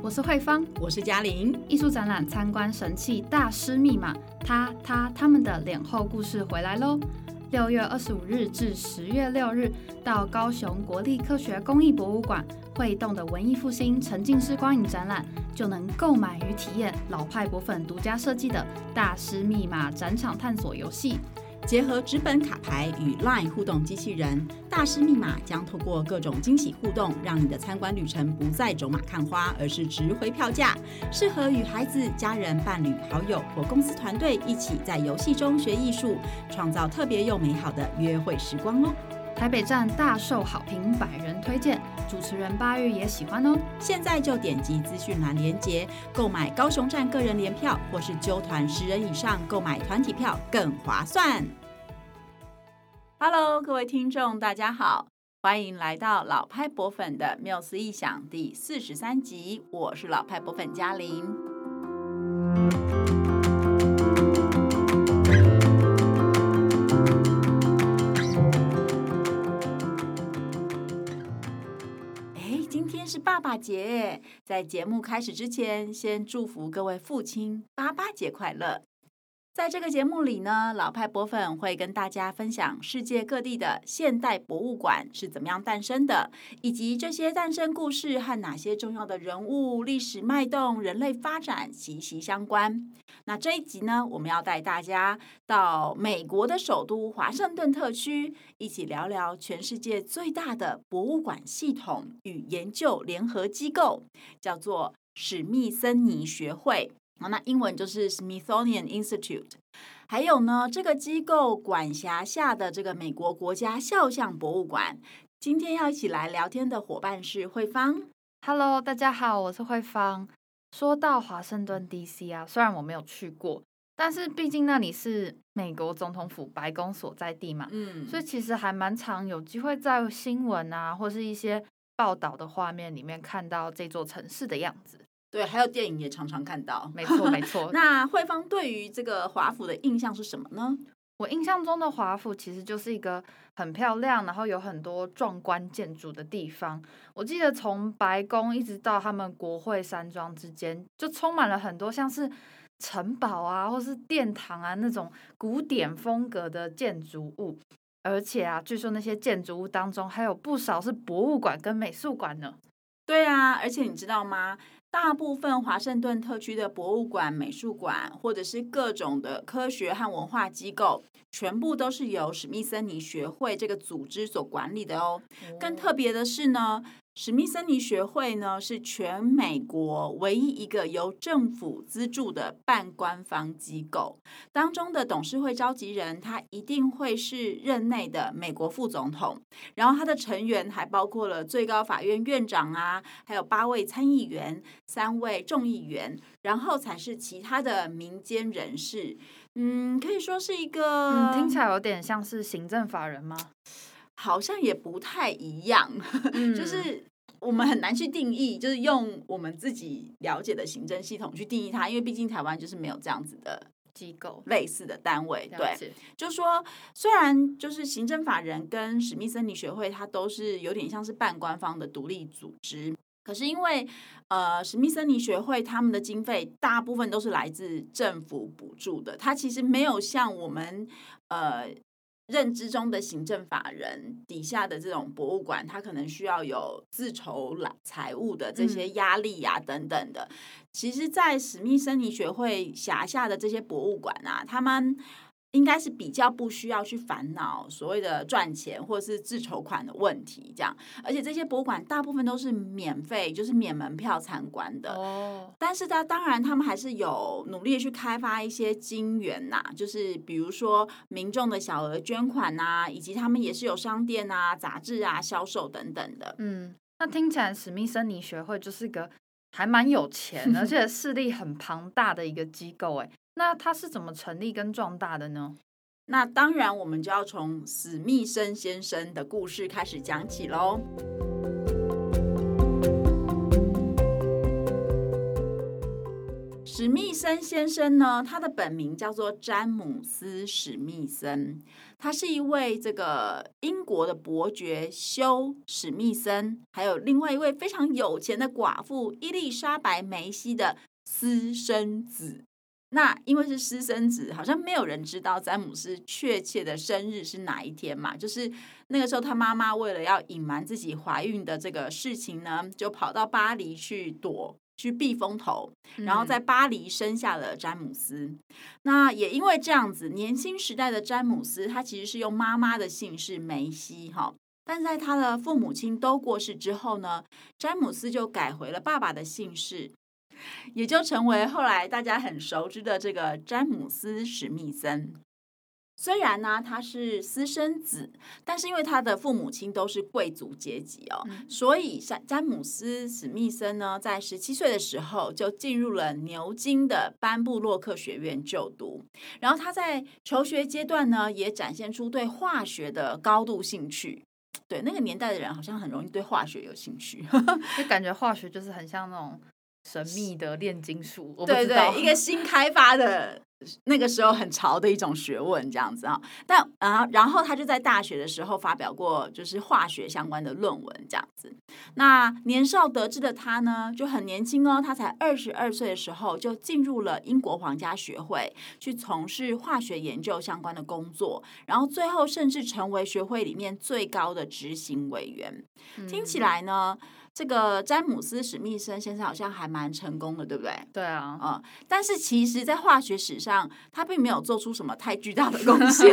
我是慧芳，我是嘉玲。艺术展览参观神器大师密码，他他他们的脸后故事回来喽！六月二十五日至十月六日，到高雄国立科学工艺博物馆会动的文艺复兴沉浸式光影展览，就能购买与体验老派博粉独家设计的大师密码展场探索游戏。结合纸本卡牌与 LINE 互动机器人，大师密码将透过各种惊喜互动，让你的参观旅程不再走马看花，而是值回票价。适合与孩子、家人、伴侣、好友或公司团队一起在游戏中学艺术，创造特别又美好的约会时光哦。台北站大受好评，百人推荐，主持人八月也喜欢哦。现在就点击资讯栏连结购买高雄站个人联票，或是揪团十人以上购买团体票更划算。Hello，各位听众，大家好，欢迎来到老派博粉的缪斯异想第四十三集，我是老派博粉嘉玲。哎，今天是爸爸节，在节目开始之前，先祝福各位父亲爸爸节快乐。在这个节目里呢，老派博粉会跟大家分享世界各地的现代博物馆是怎么样诞生的，以及这些诞生故事和哪些重要的人物、历史脉动、人类发展息息相关。那这一集呢，我们要带大家到美国的首都华盛顿特区，一起聊聊全世界最大的博物馆系统与研究联合机构，叫做史密森尼学会。好，那英文就是 Smithsonian Institute。还有呢，这个机构管辖下的这个美国国家肖像博物馆。今天要一起来聊天的伙伴是慧芳。Hello，大家好，我是慧芳。说到华盛顿 DC 啊，虽然我没有去过，但是毕竟那里是美国总统府白宫所在地嘛，嗯，所以其实还蛮常有机会在新闻啊，或是一些报道的画面里面看到这座城市的样子。对，还有电影也常常看到，没错没错。那慧芳对于这个华府的印象是什么呢？我印象中的华府其实就是一个很漂亮，然后有很多壮观建筑的地方。我记得从白宫一直到他们国会山庄之间，就充满了很多像是城堡啊，或是殿堂啊那种古典风格的建筑物。而且啊，据说那些建筑物当中还有不少是博物馆跟美术馆呢。对啊，而且你知道吗？大部分华盛顿特区的博物馆、美术馆，或者是各种的科学和文化机构，全部都是由史密森尼学会这个组织所管理的哦。更特别的是呢。史密森尼学会呢，是全美国唯一一个由政府资助的半官方机构。当中的董事会召集人，他一定会是任内的美国副总统。然后他的成员还包括了最高法院院长啊，还有八位参议员、三位众议员，然后才是其他的民间人士。嗯，可以说是一个，嗯，听起来有点像是行政法人吗？好像也不太一样，嗯、就是我们很难去定义，就是用我们自己了解的行政系统去定义它，因为毕竟台湾就是没有这样子的机构类似的单位。对，就是说，虽然就是行政法人跟史密森尼学会，它都是有点像是半官方的独立组织，可是因为呃，史密森尼学会他们的经费大部分都是来自政府补助的，它其实没有像我们呃。认知中的行政法人底下的这种博物馆，它可能需要有自筹来财务的这些压力呀、啊，等等的。其实，在史密森尼学会辖下的这些博物馆啊，他们。应该是比较不需要去烦恼所谓的赚钱或者是自筹款的问题，这样。而且这些博物馆大部分都是免费，就是免门票参观的。哦。但是它当然，他们还是有努力去开发一些金源呐，就是比如说民众的小额捐款呐，以及他们也是有商店啊、杂志啊销售等等的。嗯，那听起来史密森尼学会就是个还蛮有钱，而 且势力很庞大的一个机构，哎。那它是怎么成立跟壮大的呢？那当然，我们就要从史密森先生的故事开始讲起喽。史密森先生呢，他的本名叫做詹姆斯·史密森，他是一位这个英国的伯爵休·史密森，还有另外一位非常有钱的寡妇伊丽莎白·梅西的私生子。那因为是私生子，好像没有人知道詹姆斯确切的生日是哪一天嘛。就是那个时候，他妈妈为了要隐瞒自己怀孕的这个事情呢，就跑到巴黎去躲。去避风头，然后在巴黎生下了詹姆斯。嗯。那也因为这样子，年轻时代的詹姆斯，他其实是用妈妈的姓氏梅西哈。但在他的父母亲都过世之后呢，詹姆斯就改回了爸爸的姓氏，也就成为后来大家很熟知的这个詹姆斯史密森。虽然呢，他是私生子，但是因为他的父母亲都是贵族阶级哦，嗯、所以詹詹姆斯史密森呢，在十七岁的时候就进入了牛津的班布洛克学院就读。然后他在求学阶段呢，也展现出对化学的高度兴趣。对，那个年代的人好像很容易对化学有兴趣，就感觉化学就是很像那种神秘的炼金术。我不对对，一个新开发的。那个时候很潮的一种学问，这样子啊，但啊，然后他就在大学的时候发表过就是化学相关的论文，这样子。那年少得志的他呢，就很年轻哦，他才二十二岁的时候就进入了英国皇家学会，去从事化学研究相关的工作，然后最后甚至成为学会里面最高的执行委员。嗯、听起来呢，这个詹姆斯史密森先生好像还蛮成功的，对不对？对啊，嗯，但是其实，在化学史上，他并没有做出什么太巨大的贡献，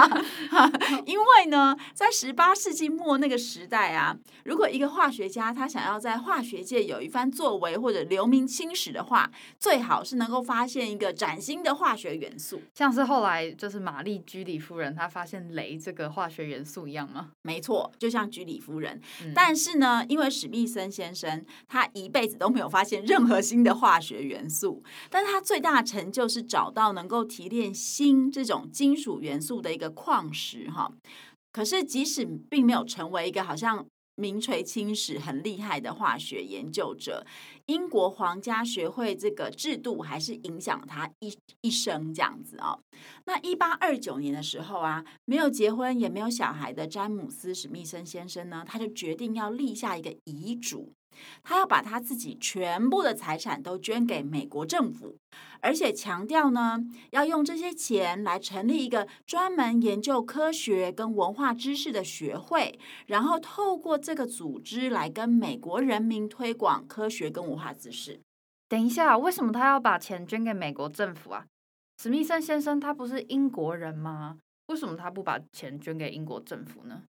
因为呢，在十八世纪末那个时代啊，如果一个化学家他想要在化学界有一番作为或者留名青史的话，最好是能够发现一个崭新的化学元素，像是后来就是玛丽居里夫人她发现镭这个化学元素一样吗？没错，就像居里夫人，嗯、但是呢，因为是史密森先生，他一辈子都没有发现任何新的化学元素，但是他最大的成就是找到能够提炼锌这种金属元素的一个矿石哈。可是即使并没有成为一个好像名垂青史很厉害的化学研究者，英国皇家学会这个制度还是影响他一一生这样子哦。那一八二九年的时候啊，没有结婚也没有小孩的詹姆斯史密森先生呢，他就决定要立下一个遗嘱。他要把他自己全部的财产都捐给美国政府，而且强调呢，要用这些钱来成立一个专门研究科学跟文化知识的学会，然后透过这个组织来跟美国人民推广科学跟文化知识。等一下，为什么他要把钱捐给美国政府啊？史密森先生他不是英国人吗？为什么他不把钱捐给英国政府呢？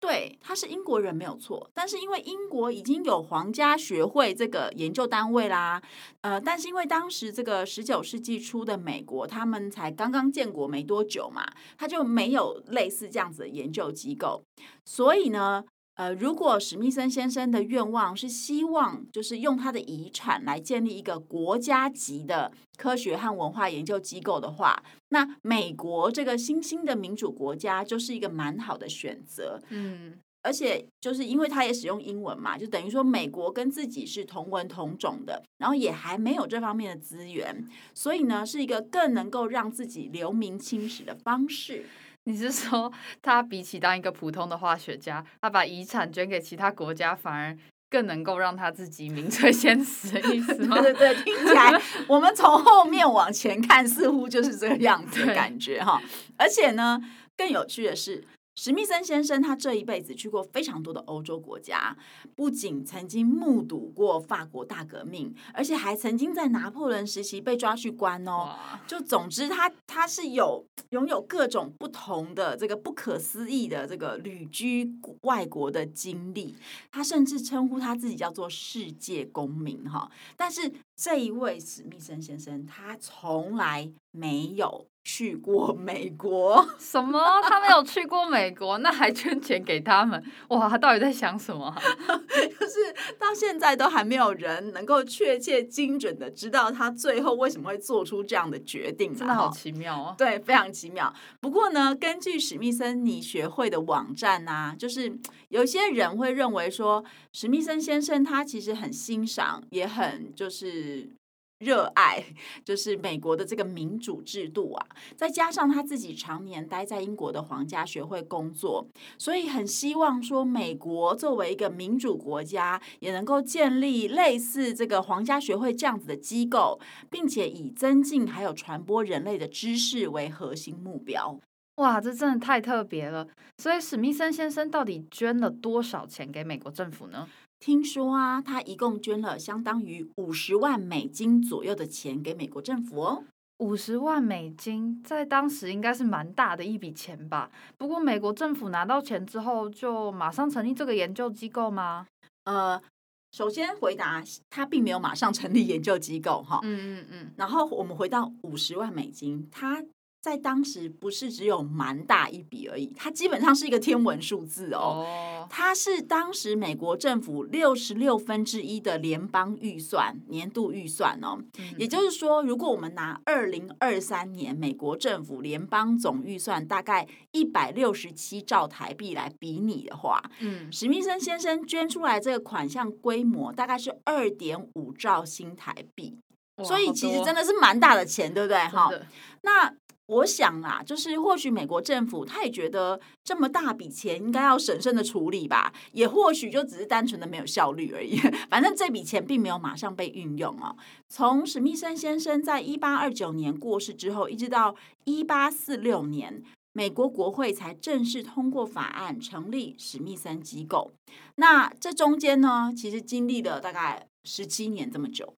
对，他是英国人没有错，但是因为英国已经有皇家学会这个研究单位啦，呃，但是因为当时这个十九世纪初的美国，他们才刚刚建国没多久嘛，他就没有类似这样子的研究机构，所以呢。呃，如果史密森先生的愿望是希望就是用他的遗产来建立一个国家级的科学和文化研究机构的话，那美国这个新兴的民主国家就是一个蛮好的选择。嗯，而且就是因为他也使用英文嘛，就等于说美国跟自己是同文同种的，然后也还没有这方面的资源，所以呢，是一个更能够让自己留名青史的方式。你是说，他比起当一个普通的化学家，他把遗产捐给其他国家，反而更能够让他自己名垂千史的意思 吗？对对对，听起来 我们从后面往前看，似乎就是这个样子的感觉哈。而且呢，更有趣的是。史密森先生，他这一辈子去过非常多的欧洲国家，不仅曾经目睹过法国大革命，而且还曾经在拿破仑时期被抓去关哦。就总之他，他他是有拥有各种不同的这个不可思议的这个旅居外国的经历。他甚至称呼他自己叫做世界公民哈。但是这一位史密森先生，他从来没有。去过美国？什么？他没有去过美国，那还捐钱给他们？哇，他到底在想什么啊？就是到现在都还没有人能够确切精准的知道他最后为什么会做出这样的决定。真的好奇妙哦！对，非常奇妙。不过呢，根据史密森你学会的网站啊，就是有些人会认为说，史密森先生他其实很欣赏，也很就是。热爱就是美国的这个民主制度啊，再加上他自己常年待在英国的皇家学会工作，所以很希望说美国作为一个民主国家，也能够建立类似这个皇家学会这样子的机构，并且以增进还有传播人类的知识为核心目标。哇，这真的太特别了！所以史密森先生到底捐了多少钱给美国政府呢？听说啊，他一共捐了相当于五十万美金左右的钱给美国政府哦。五十万美金在当时应该是蛮大的一笔钱吧？不过美国政府拿到钱之后，就马上成立这个研究机构吗？呃，首先回答，他并没有马上成立研究机构哈。嗯嗯嗯。然后我们回到五十万美金，他。在当时不是只有蛮大一笔而已，它基本上是一个天文数字哦。它是当时美国政府六十六分之一的联邦预算年度预算哦。也就是说，如果我们拿二零二三年美国政府联邦总预算大概一百六十七兆台币来比拟的话，嗯，史密森先生捐出来这个款项规模大概是二点五兆新台币，所以其实真的是蛮大的钱，对不对？哈，那。我想啊，就是或许美国政府他也觉得这么大笔钱应该要审慎的处理吧，也或许就只是单纯的没有效率而已。反正这笔钱并没有马上被运用哦。从史密森先生在一八二九年过世之后，一直到一八四六年，美国国会才正式通过法案成立史密森机构。那这中间呢，其实经历了大概十七年这么久。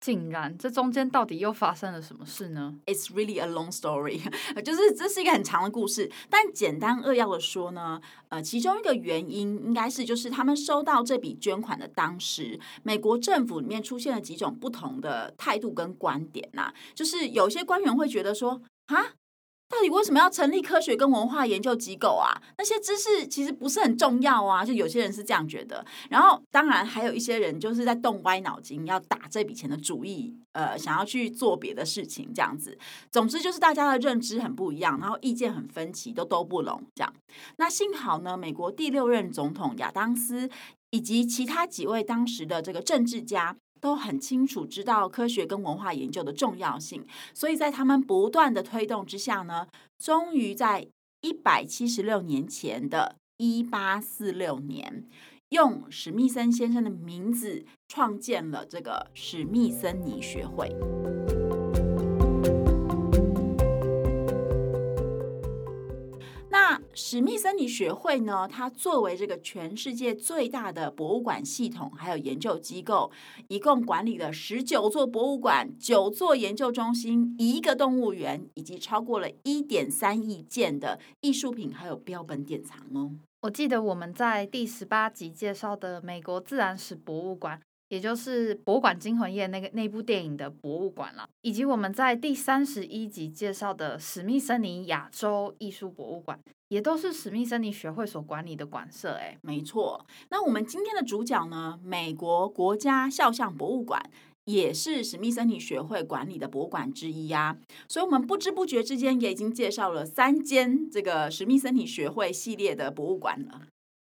竟然，这中间到底又发生了什么事呢？It's really a long story，就是这是一个很长的故事。但简单扼要的说呢，呃，其中一个原因应该是就是他们收到这笔捐款的当时，美国政府里面出现了几种不同的态度跟观点呐、啊。就是有些官员会觉得说，啊。到底为什么要成立科学跟文化研究机构啊？那些知识其实不是很重要啊，就有些人是这样觉得。然后，当然还有一些人就是在动歪脑筋，要打这笔钱的主意，呃，想要去做别的事情，这样子。总之就是大家的认知很不一样，然后意见很分歧，都都不拢这样。那幸好呢，美国第六任总统亚当斯以及其他几位当时的这个政治家。都很清楚知道科学跟文化研究的重要性，所以在他们不断的推动之下呢，终于在一百七十六年前的一八四六年，用史密森先生的名字创建了这个史密森尼学会。史密森尼学会呢，它作为这个全世界最大的博物馆系统，还有研究机构，一共管理了十九座博物馆、九座研究中心、一个动物园，以及超过了一点三亿件的艺术品，还有标本典藏哦。我记得我们在第十八集介绍的美国自然史博物馆。也就是《博物馆惊魂夜》那个那部电影的博物馆了，以及我们在第三十一集介绍的史密森尼亚洲艺术博物馆，也都是史密森尼学会所管理的馆舍。哎，没错。那我们今天的主角呢，美国国家肖像博物馆也是史密森尼学会管理的博物馆之一呀。所以，我们不知不觉之间也已经介绍了三间这个史密森尼学会系列的博物馆了。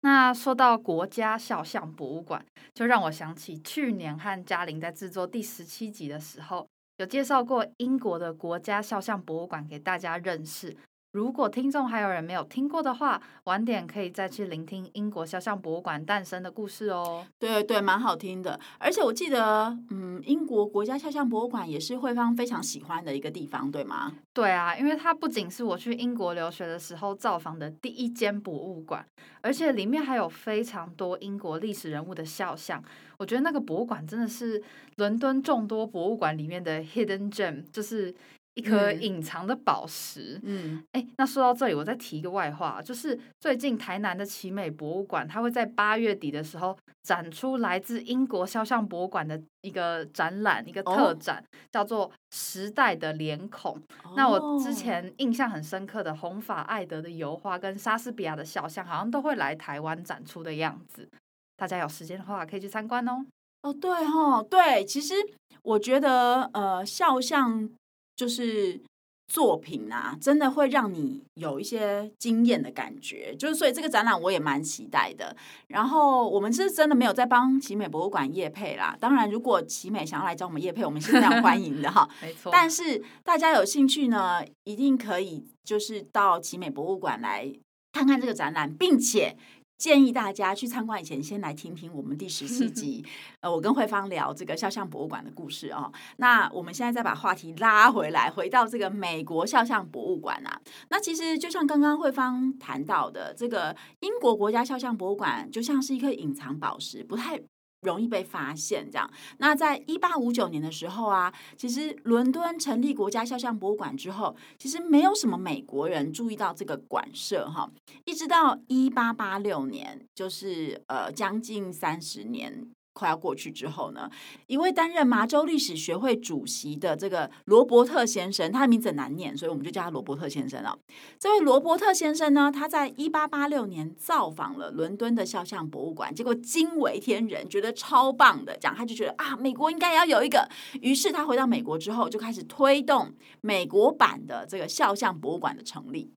那说到国家肖像博物馆，就让我想起去年和嘉玲在制作第十七集的时候，有介绍过英国的国家肖像博物馆给大家认识。如果听众还有人没有听过的话，晚点可以再去聆听英国肖像博物馆诞生的故事哦。对对，蛮好听的。而且我记得，嗯，英国国家肖像博物馆也是慧芳非常喜欢的一个地方，对吗？对啊，因为它不仅是我去英国留学的时候造访的第一间博物馆，而且里面还有非常多英国历史人物的肖像。我觉得那个博物馆真的是伦敦众多博物馆里面的 hidden gem，就是。一颗隐藏的宝石。嗯，哎、欸，那说到这里，我再提一个外话，就是最近台南的奇美博物馆，它会在八月底的时候展出来自英国肖像博物馆的一个展览，一个特展，哦、叫做《时代的脸孔》。哦、那我之前印象很深刻的红发艾德的油画跟莎士比亚的肖像，好像都会来台湾展出的样子。大家有时间的话，可以去参观哦。哦，对哦，对，其实我觉得，呃，肖像。就是作品啊，真的会让你有一些惊艳的感觉，就是所以这个展览我也蛮期待的。然后我们是真的没有在帮奇美博物馆业配啦，当然如果奇美想要来找我们业配，我们是非常欢迎的哈。没错。但是大家有兴趣呢，一定可以就是到奇美博物馆来看看这个展览，并且。建议大家去参观以前，先来听听我们第十四 集，呃，我跟慧芳聊这个肖像博物馆的故事哦。那我们现在再把话题拉回来，回到这个美国肖像博物馆啊。那其实就像刚刚慧芳谈到的，这个英国国家肖像博物馆就像是一颗隐藏宝石，不太。容易被发现，这样。那在一八五九年的时候啊，其实伦敦成立国家肖像博物馆之后，其实没有什么美国人注意到这个馆舍哈。一直到一八八六年，就是呃将近三十年。快要过去之后呢，一位担任麻州历史学会主席的这个罗伯特先生，他的名字很难念，所以我们就叫他罗伯特先生哦。这位罗伯特先生呢，他在一八八六年造访了伦敦的肖像博物馆，结果惊为天人，觉得超棒的，讲他就觉得啊，美国应该要有一个。于是他回到美国之后，就开始推动美国版的这个肖像博物馆的成立。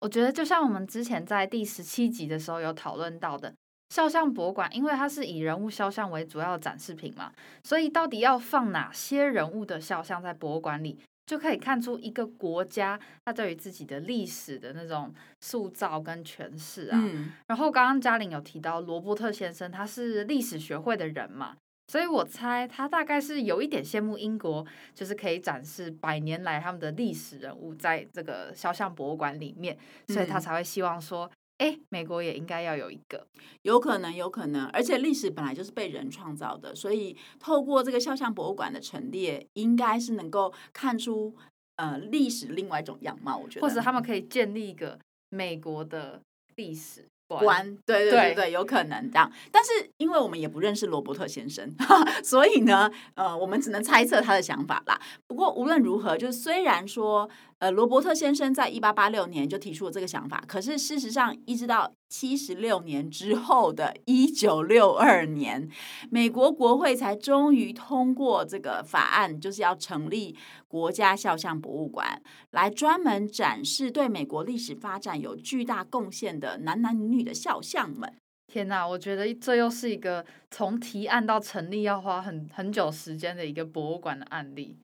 我觉得就像我们之前在第十七集的时候有讨论到的。肖像博物馆，因为它是以人物肖像为主要的展示品嘛，所以到底要放哪些人物的肖像在博物馆里，就可以看出一个国家它对于自己的历史的那种塑造跟诠释啊。嗯。然后刚刚嘉玲有提到罗伯特先生，他是历史学会的人嘛，所以我猜他大概是有一点羡慕英国，就是可以展示百年来他们的历史人物在这个肖像博物馆里面，所以他才会希望说。哎，美国也应该要有一个，有可能，有可能，而且历史本来就是被人创造的，所以透过这个肖像博物馆的陈列，应该是能够看出呃历史另外一种样貌。我觉得，或者他们可以建立一个美国的历史。关对对对对，对有可能这样，但是因为我们也不认识罗伯特先生，所以呢，呃，我们只能猜测他的想法啦。不过无论如何，就是虽然说，呃，罗伯特先生在一八八六年就提出了这个想法，可是事实上，一直到七十六年之后的一九六二年，美国国会才终于通过这个法案，就是要成立国家肖像博物馆，来专门展示对美国历史发展有巨大贡献的男男女女的肖像们。天哪，我觉得这又是一个从提案到成立要花很很久时间的一个博物馆的案例。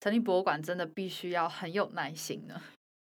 成立博物馆真的必须要很有耐心呢。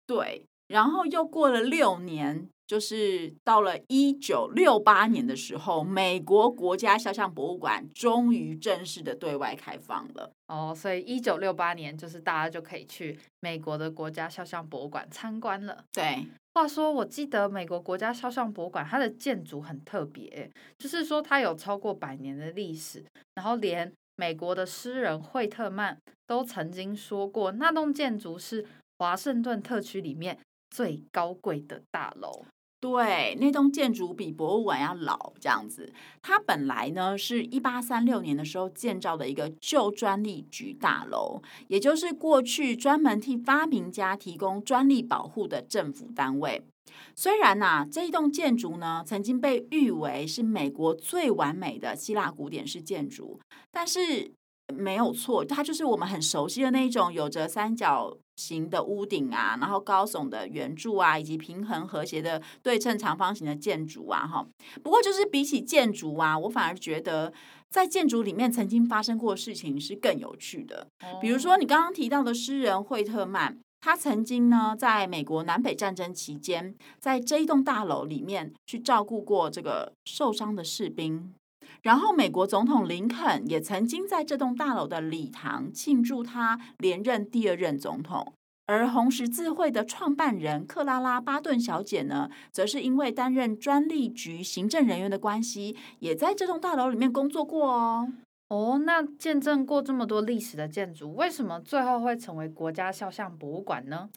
对，然后又过了六年。就是到了一九六八年的时候，美国国家肖像博物馆终于正式的对外开放了。哦，所以一九六八年就是大家就可以去美国的国家肖像博物馆参观了。对，话说我记得美国国家肖像博物馆它的建筑很特别，就是说它有超过百年的历史，然后连美国的诗人惠特曼都曾经说过，那栋建筑是华盛顿特区里面最高贵的大楼。对，那栋建筑比博物馆要老，这样子。它本来呢是一八三六年的时候建造的一个旧专利局大楼，也就是过去专门替发明家提供专利保护的政府单位。虽然呐、啊，这一栋建筑呢曾经被誉为是美国最完美的希腊古典式建筑，但是。没有错，它就是我们很熟悉的那一种，有着三角形的屋顶啊，然后高耸的圆柱啊，以及平衡和谐的对称长方形的建筑啊，哈。不过，就是比起建筑啊，我反而觉得在建筑里面曾经发生过的事情是更有趣的。比如说，你刚刚提到的诗人惠特曼，他曾经呢，在美国南北战争期间，在这一栋大楼里面去照顾过这个受伤的士兵。然后，美国总统林肯也曾经在这栋大楼的礼堂庆祝他连任第二任总统。而红十字会的创办人克拉拉巴顿小姐呢，则是因为担任专利局行政人员的关系，也在这栋大楼里面工作过哦。哦，那见证过这么多历史的建筑，为什么最后会成为国家肖像博物馆呢？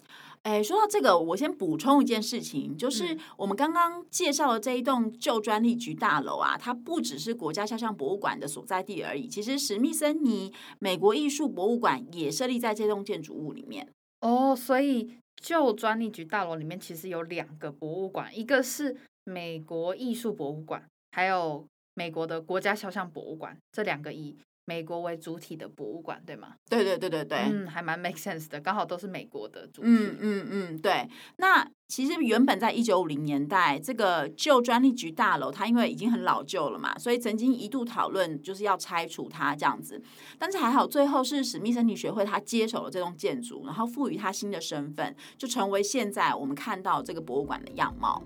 哎，说到这个，我先补充一件事情，就是我们刚刚介绍的这一栋旧专利局大楼啊，它不只是国家肖像博物馆的所在地而已。其实史密森尼美国艺术博物馆也设立在这栋建筑物里面。哦，所以旧专利局大楼里面其实有两个博物馆，一个是美国艺术博物馆，还有美国的国家肖像博物馆，这两个以美国为主体的博物馆，对吗？对对对对对，嗯，还蛮 make sense 的，刚好都是美国的主体。嗯嗯嗯，对。那其实原本在一九五零年代，这个旧专利局大楼，它因为已经很老旧了嘛，所以曾经一度讨论就是要拆除它这样子。但是还好，最后是史密森林学会它接手了这栋建筑，然后赋予它新的身份，就成为现在我们看到这个博物馆的样貌。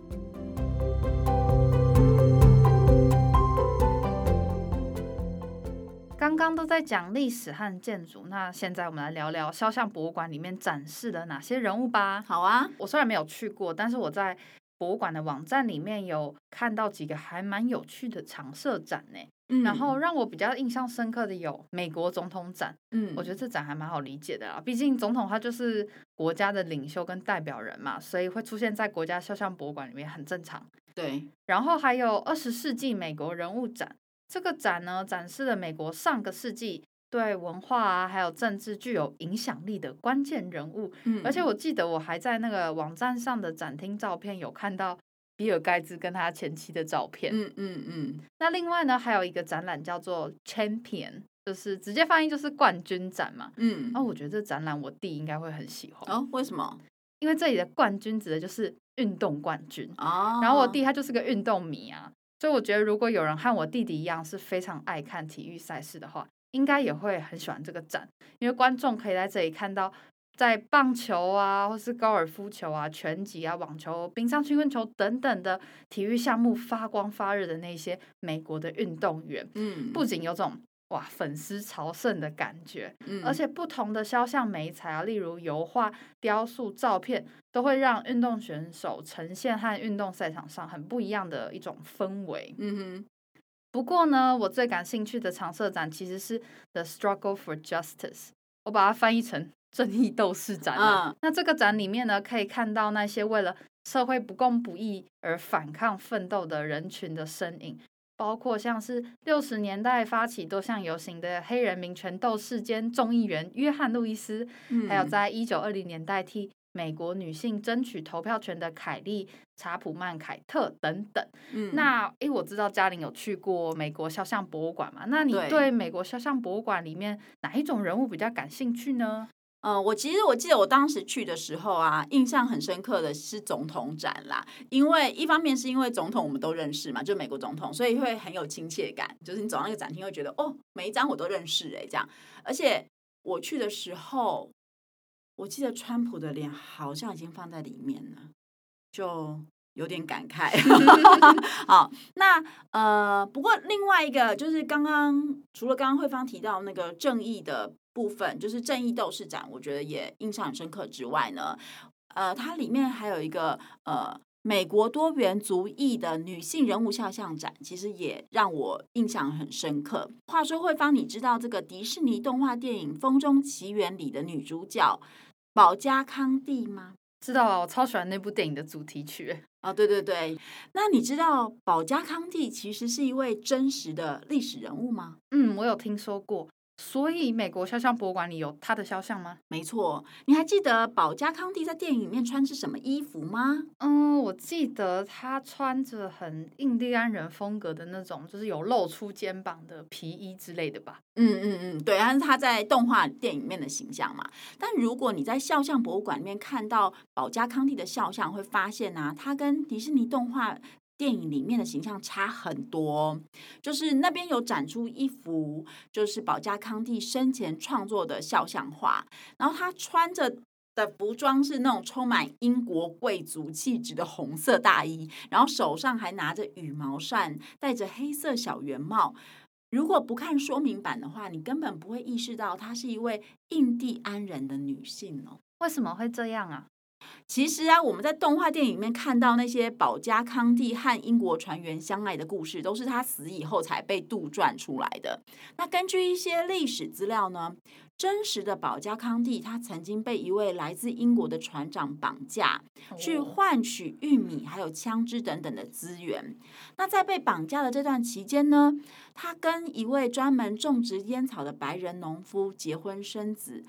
刚刚都在讲历史和建筑，那现在我们来聊聊肖像博物馆里面展示的哪些人物吧。好啊，我虽然没有去过，但是我在博物馆的网站里面有看到几个还蛮有趣的常设展呢。嗯，然后让我比较印象深刻的有美国总统展。嗯，我觉得这展还蛮好理解的啦，毕竟总统他就是国家的领袖跟代表人嘛，所以会出现在国家肖像博物馆里面很正常。对，然后还有二十世纪美国人物展。这个展呢，展示了美国上个世纪对文化啊，还有政治具有影响力的关键人物。嗯，而且我记得我还在那个网站上的展厅照片有看到比尔盖茨跟他前妻的照片。嗯嗯嗯。那另外呢，还有一个展览叫做 Champion，就是直接翻译就是冠军展嘛。嗯。那我觉得这展览我弟应该会很喜欢。哦，为什么？因为这里的冠军指的就是运动冠军。哦。然后我弟他就是个运动迷啊。所以我觉得，如果有人和我弟弟一样是非常爱看体育赛事的话，应该也会很喜欢这个展，因为观众可以在这里看到，在棒球啊，或是高尔夫球啊、拳击啊、网球、冰上曲棍球等等的体育项目发光发热的那些美国的运动员，嗯，不仅有种。哇，粉丝朝圣的感觉，嗯，而且不同的肖像媒材啊，例如油画、雕塑、照片，都会让运动选手呈现和运动赛场上很不一样的一种氛围。嗯哼。不过呢，我最感兴趣的常设展其实是 The Struggle for Justice，我把它翻译成正义斗士展。那这个展里面呢，可以看到那些为了社会不公不义而反抗奋斗的人群的身影。包括像是六十年代发起多项游行的黑人民权斗士兼众议员约翰·路易斯，嗯、还有在一九二零年代替美国女性争取投票权的凯利·查普曼·凯特等等。嗯、那诶，我知道嘉玲有去过美国肖像博物馆嘛？那你对美国肖像博物馆里面哪一种人物比较感兴趣呢？嗯、我其实我记得我当时去的时候啊，印象很深刻的是总统展啦，因为一方面是因为总统我们都认识嘛，就美国总统，所以会很有亲切感，就是你走到那个展厅会觉得哦，每一张我都认识诶、欸，这样。而且我去的时候，我记得川普的脸好像已经放在里面了，就有点感慨。好，那呃，不过另外一个就是刚刚除了刚刚慧芳提到那个正义的。部分就是正义斗士展，我觉得也印象很深刻之外呢，呃，它里面还有一个呃美国多元族裔的女性人物肖像展，其实也让我印象很深刻。话说慧芳，你知道这个迪士尼动画电影《风中奇缘》里的女主角保加康蒂吗？知道啊，我超喜欢那部电影的主题曲。哦，对对对，那你知道保加康蒂其实是一位真实的历史人物吗？嗯，我有听说过。所以，美国肖像博物馆里有他的肖像吗？没错，你还记得保加康蒂在电影里面穿是什么衣服吗？嗯，我记得他穿着很印第安人风格的那种，就是有露出肩膀的皮衣之类的吧？嗯嗯嗯，对，但是他在动画电影里面的形象嘛。但如果你在肖像博物馆里面看到保加康蒂的肖像，会发现啊，他跟迪士尼动画。电影里面的形象差很多，就是那边有展出一幅，就是保加康蒂生前创作的肖像画，然后他穿着的服装是那种充满英国贵族气质的红色大衣，然后手上还拿着羽毛扇，戴着黑色小圆帽。如果不看说明版的话，你根本不会意识到她是一位印第安人的女性哦。为什么会这样啊？其实啊，我们在动画电影里面看到那些保加康帝和英国船员相爱的故事，都是他死以后才被杜撰出来的。那根据一些历史资料呢，真实的保加康帝他曾经被一位来自英国的船长绑架，去换取玉米还有枪支等等的资源。那在被绑架的这段期间呢，他跟一位专门种植烟草的白人农夫结婚生子。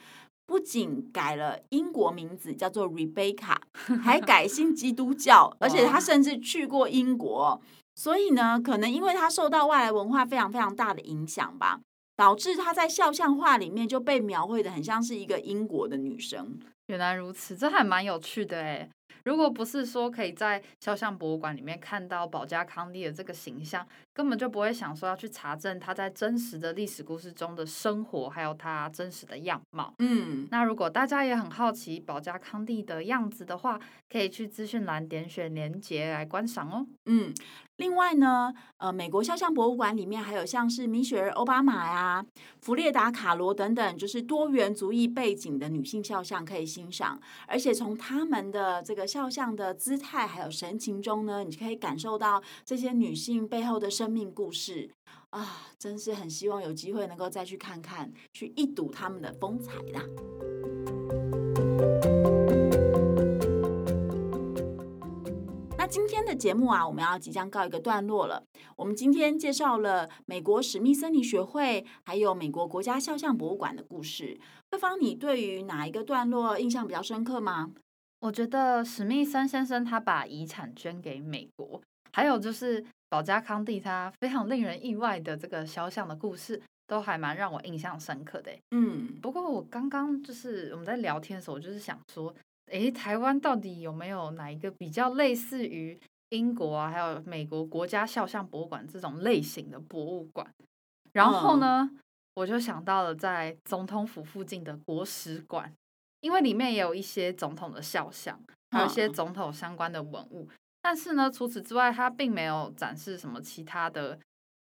不仅改了英国名字叫做 Rebecca，还改信基督教，而且他甚至去过英国。所以呢，可能因为他受到外来文化非常非常大的影响吧，导致她在肖像画里面就被描绘的很像是一个英国的女生。原来如此，这还蛮有趣的诶。如果不是说可以在肖像博物馆里面看到保加康蒂的这个形象，根本就不会想说要去查证他在真实的历史故事中的生活，还有他真实的样貌。嗯，那如果大家也很好奇保加康蒂的样子的话，可以去资讯栏点选连结来观赏哦。嗯。另外呢，呃，美国肖像博物馆里面还有像是米雪儿·奥巴马呀、弗列达·卡罗等等，就是多元族裔背景的女性肖像可以欣赏。而且从他们的这个肖像的姿态还有神情中呢，你可以感受到这些女性背后的生命故事啊！真是很希望有机会能够再去看看，去一睹他们的风采啦。那今天的节目啊，我们要即将告一个段落了。我们今天介绍了美国史密森尼学会，还有美国国家肖像博物馆的故事。慧芳，你对于哪一个段落印象比较深刻吗？我觉得史密森先生他把遗产捐给美国，还有就是保加康帝他非常令人意外的这个肖像的故事，都还蛮让我印象深刻的。嗯，不过我刚刚就是我们在聊天的时候，我就是想说。诶，台湾到底有没有哪一个比较类似于英国啊，还有美国国家肖像博物馆这种类型的博物馆？然后呢，嗯、我就想到了在总统府附近的国史馆，因为里面也有一些总统的肖像，还有一些总统相关的文物。嗯、但是呢，除此之外，它并没有展示什么其他的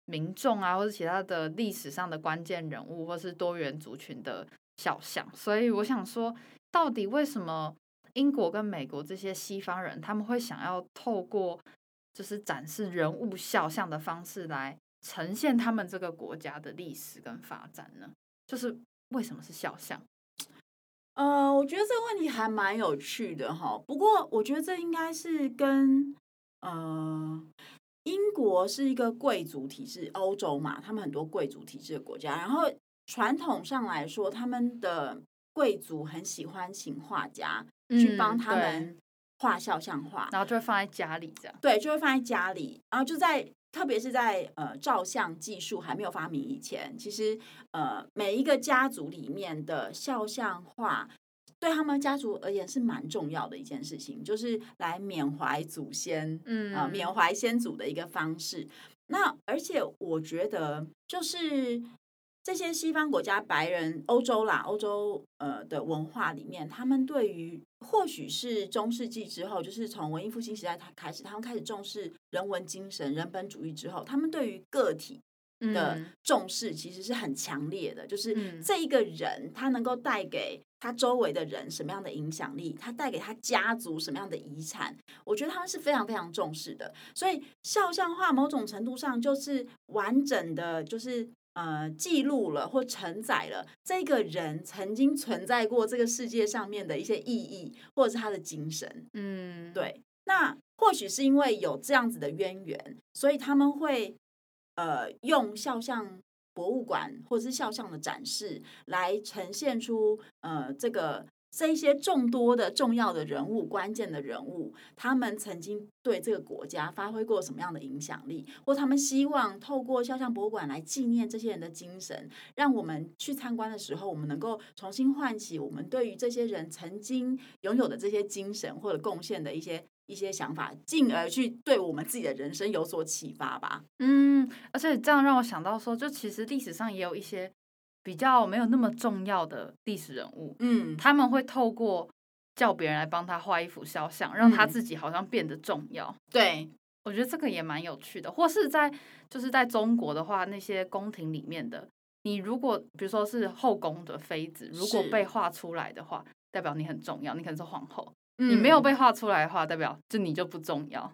民众啊，或者其他的历史上的关键人物，或是多元族群的肖像。所以我想说，到底为什么？英国跟美国这些西方人，他们会想要透过就是展示人物肖像的方式来呈现他们这个国家的历史跟发展呢？就是为什么是肖像？呃，我觉得这个问题还蛮有趣的哈。不过我觉得这应该是跟呃，英国是一个贵族体制，欧洲嘛，他们很多贵族体制的国家，然后传统上来说，他们的贵族很喜欢请画家。去帮他们画肖像画，然后就会放在家里这样。对，就会放在家里。然后就在，特别是在呃照相技术还没有发明以前，其实呃每一个家族里面的肖像画，对他们家族而言是蛮重要的一件事情，就是来缅怀祖先，嗯啊、呃、缅怀先祖的一个方式。那而且我觉得就是。这些西方国家、白人、欧洲啦、欧洲呃的文化里面，他们对于或许是中世纪之后，就是从文艺复兴时代他开始，他们开始重视人文精神、人本主义之后，他们对于个体的重视其实是很强烈的。就是这一个人，他能够带给他周围的人什么样的影响力，他带给他家族什么样的遗产，我觉得他们是非常非常重视的。所以肖像画某种程度上就是完整的，就是。呃，记录了或承载了这个人曾经存在过这个世界上面的一些意义，或者是他的精神。嗯，对。那或许是因为有这样子的渊源，所以他们会呃用肖像博物馆或者是肖像的展示来呈现出呃这个。这一些众多的重要的人物、关键的人物，他们曾经对这个国家发挥过什么样的影响力，或他们希望透过肖像博物馆来纪念这些人的精神，让我们去参观的时候，我们能够重新唤起我们对于这些人曾经拥有的这些精神或者贡献的一些一些想法，进而去对我们自己的人生有所启发吧。嗯，而且这样让我想到说，就其实历史上也有一些。比较没有那么重要的历史人物，嗯，他们会透过叫别人来帮他画一幅肖像，让他自己好像变得重要。嗯、对，我觉得这个也蛮有趣的。或是在就是在中国的话，那些宫廷里面的，你如果比如说是后宫的妃子，如果被画出来的话，代表你很重要，你可能是皇后。嗯、你没有被画出来的话，代表就你就不重要。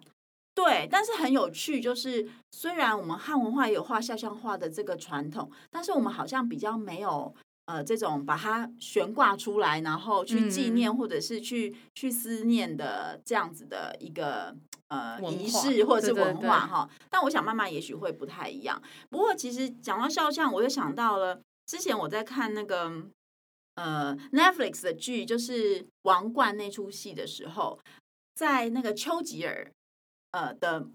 对，但是很有趣，就是虽然我们汉文化也有画肖像画的这个传统，但是我们好像比较没有呃这种把它悬挂出来，然后去纪念或者是去、嗯、去思念的这样子的一个呃仪式或者是文化哈。但我想慢慢也许会不太一样。不过其实讲到肖像，我又想到了之前我在看那个呃 Netflix 的剧，就是《王冠》那出戏的时候，在那个丘吉尔。呃的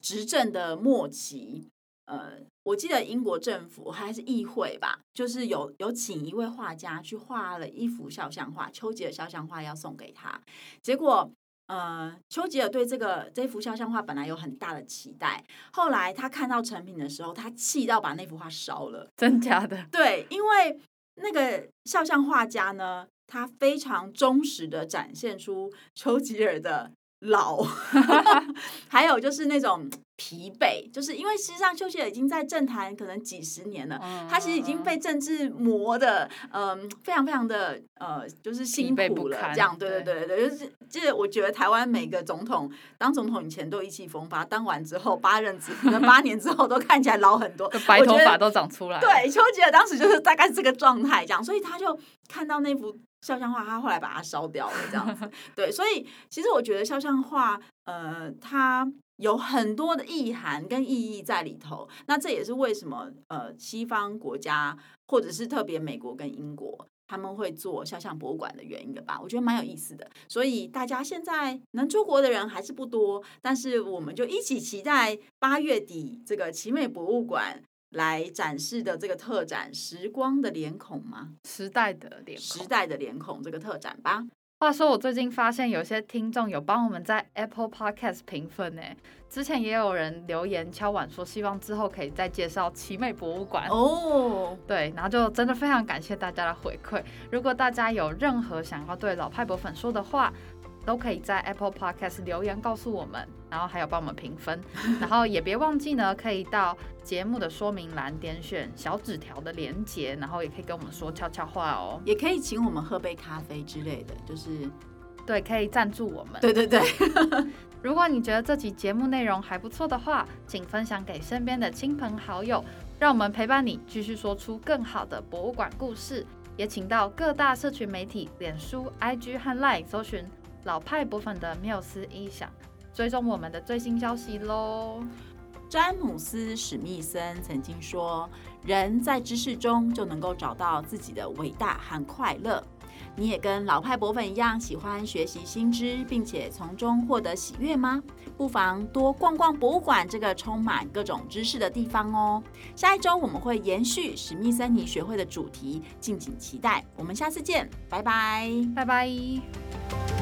执政的末期，呃，我记得英国政府还是议会吧，就是有有请一位画家去画了一幅肖像画，丘吉尔肖像画要送给他。结果，呃，丘吉尔对这个这幅肖像画本来有很大的期待，后来他看到成品的时候，他气到把那幅画烧了。真假的？对，因为那个肖像画家呢，他非常忠实的展现出丘吉尔的。老，还有就是那种疲惫，就是因为实际上丘吉尔已经在政坛可能几十年了，他其实已经被政治磨的，嗯，非常非常的呃，就是辛苦了，这样，对对对对，就是就是我觉得台湾每个总统当总统以前都意气风发，当完之后八任之可能八年之后都看起来老很多，白头发都长出来，对，丘吉尔当时就是大概这个状态，这样，所以他就看到那幅。肖像画，他后来把它烧掉了，这样子。对，所以其实我觉得肖像画，呃，它有很多的意涵跟意义在里头。那这也是为什么，呃，西方国家或者是特别美国跟英国他们会做肖像博物馆的原因的吧？我觉得蛮有意思的。所以大家现在能出国的人还是不多，但是我们就一起期待八月底这个奇美博物馆。来展示的这个特展《时光的脸孔》吗？时代的脸孔，时代的脸孔这个特展吧。话说，我最近发现有些听众有帮我们在 Apple Podcast 评分呢。之前也有人留言敲碗说，希望之后可以再介绍奇美博物馆哦。对，然后就真的非常感谢大家的回馈。如果大家有任何想要对老派博粉说的话，都可以在 Apple Podcast 留言告诉我们，然后还有帮我们评分，然后也别忘记呢，可以到节目的说明栏点选小纸条的连接，然后也可以跟我们说悄悄话哦，也可以请我们喝杯咖啡之类的，就是对，可以赞助我们。对对对，如果你觉得这集节目内容还不错的话，请分享给身边的亲朋好友，让我们陪伴你继续说出更好的博物馆故事。也请到各大社群媒体，脸书、IG 和 Line 搜寻。老派博粉的缪斯音响，追踪我们的最新消息喽。詹姆斯·史密森曾经说：“人在知识中就能够找到自己的伟大和快乐。”你也跟老派博粉一样喜欢学习新知，并且从中获得喜悦吗？不妨多逛逛博物馆这个充满各种知识的地方哦。下一周我们会延续史密森尼学会的主题，敬请期待。我们下次见，拜拜，拜拜。